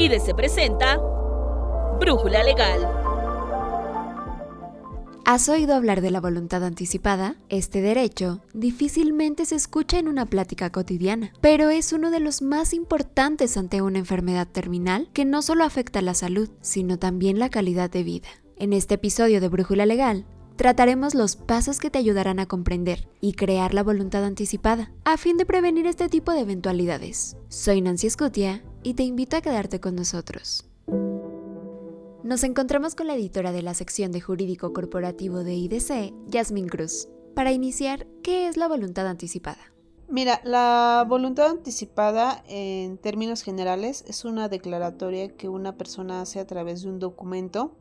IDE se presenta Brújula Legal. ¿Has oído hablar de la voluntad anticipada? Este derecho difícilmente se escucha en una plática cotidiana, pero es uno de los más importantes ante una enfermedad terminal que no solo afecta la salud, sino también la calidad de vida. En este episodio de Brújula Legal, trataremos los pasos que te ayudarán a comprender y crear la voluntad anticipada, a fin de prevenir este tipo de eventualidades. Soy Nancy Escutia y te invito a quedarte con nosotros. Nos encontramos con la editora de la sección de Jurídico Corporativo de IDC, Yasmin Cruz. Para iniciar, ¿qué es la voluntad anticipada? Mira, la voluntad anticipada en términos generales es una declaratoria que una persona hace a través de un documento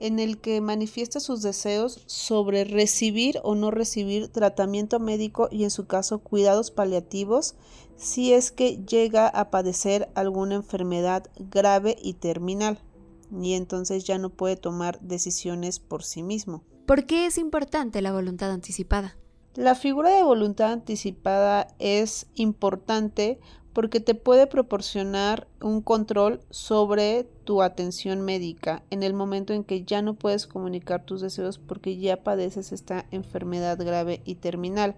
en el que manifiesta sus deseos sobre recibir o no recibir tratamiento médico y en su caso cuidados paliativos si es que llega a padecer alguna enfermedad grave y terminal y entonces ya no puede tomar decisiones por sí mismo. ¿Por qué es importante la voluntad anticipada? La figura de voluntad anticipada es importante porque te puede proporcionar un control sobre tu atención médica en el momento en que ya no puedes comunicar tus deseos porque ya padeces esta enfermedad grave y terminal.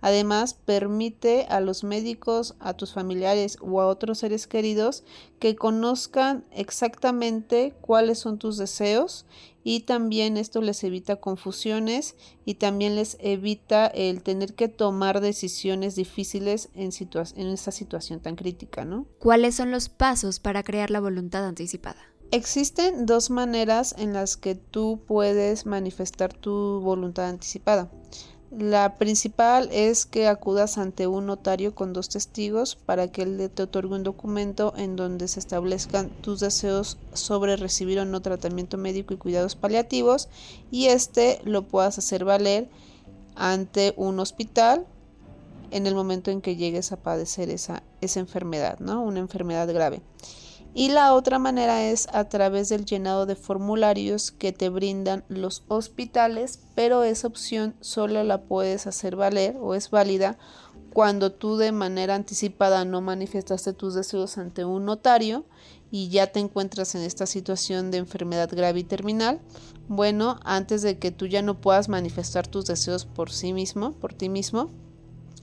Además, permite a los médicos, a tus familiares o a otros seres queridos que conozcan exactamente cuáles son tus deseos y también esto les evita confusiones y también les evita el tener que tomar decisiones difíciles en, en esta situación tan crítica, ¿no? ¿Cuáles son los pasos para crear la voluntad anticipada? Existen dos maneras en las que tú puedes manifestar tu voluntad anticipada. La principal es que acudas ante un notario con dos testigos para que él te otorgue un documento en donde se establezcan tus deseos sobre recibir o no tratamiento médico y cuidados paliativos y este lo puedas hacer valer ante un hospital en el momento en que llegues a padecer esa, esa enfermedad, ¿no? Una enfermedad grave. Y la otra manera es a través del llenado de formularios que te brindan los hospitales, pero esa opción solo la puedes hacer valer o es válida cuando tú de manera anticipada no manifestaste tus deseos ante un notario y ya te encuentras en esta situación de enfermedad grave y terminal. Bueno, antes de que tú ya no puedas manifestar tus deseos por sí mismo, por ti mismo,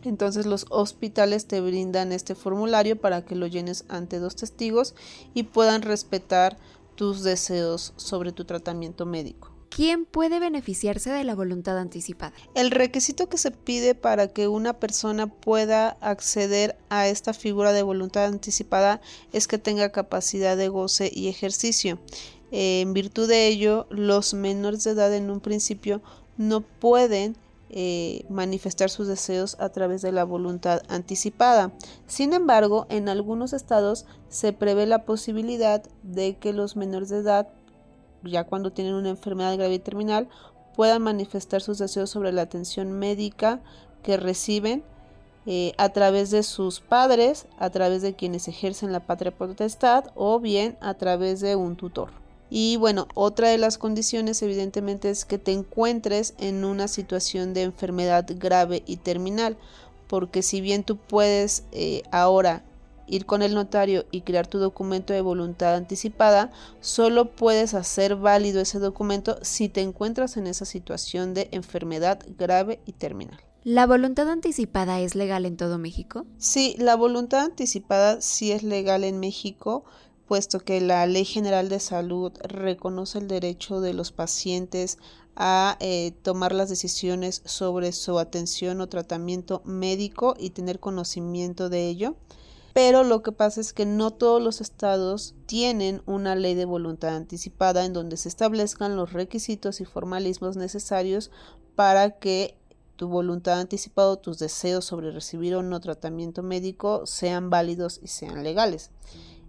entonces los hospitales te brindan este formulario para que lo llenes ante dos testigos y puedan respetar tus deseos sobre tu tratamiento médico. ¿Quién puede beneficiarse de la voluntad anticipada? El requisito que se pide para que una persona pueda acceder a esta figura de voluntad anticipada es que tenga capacidad de goce y ejercicio. en virtud de ello, los menores de edad en un principio no pueden eh, manifestar sus deseos a través de la voluntad anticipada. Sin embargo, en algunos estados se prevé la posibilidad de que los menores de edad, ya cuando tienen una enfermedad grave y terminal, puedan manifestar sus deseos sobre la atención médica que reciben eh, a través de sus padres, a través de quienes ejercen la patria potestad o bien a través de un tutor. Y bueno, otra de las condiciones evidentemente es que te encuentres en una situación de enfermedad grave y terminal, porque si bien tú puedes eh, ahora ir con el notario y crear tu documento de voluntad anticipada, solo puedes hacer válido ese documento si te encuentras en esa situación de enfermedad grave y terminal. ¿La voluntad anticipada es legal en todo México? Sí, la voluntad anticipada sí es legal en México puesto que la Ley General de Salud reconoce el derecho de los pacientes a eh, tomar las decisiones sobre su atención o tratamiento médico y tener conocimiento de ello. Pero lo que pasa es que no todos los estados tienen una ley de voluntad anticipada en donde se establezcan los requisitos y formalismos necesarios para que tu voluntad anticipada o tus deseos sobre recibir o no tratamiento médico sean válidos y sean legales.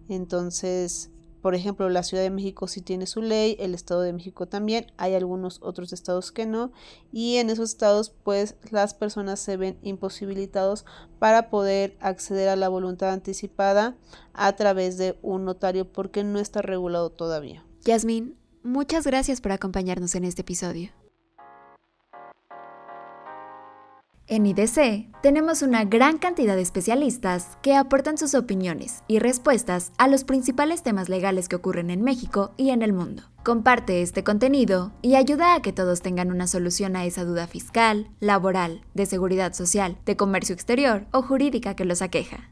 Entonces, por ejemplo, la Ciudad de México sí tiene su ley, el Estado de México también, hay algunos otros estados que no, y en esos estados pues las personas se ven imposibilitados para poder acceder a la voluntad anticipada a través de un notario porque no está regulado todavía. Yasmín, muchas gracias por acompañarnos en este episodio. En IDC tenemos una gran cantidad de especialistas que aportan sus opiniones y respuestas a los principales temas legales que ocurren en México y en el mundo. Comparte este contenido y ayuda a que todos tengan una solución a esa duda fiscal, laboral, de seguridad social, de comercio exterior o jurídica que los aqueja.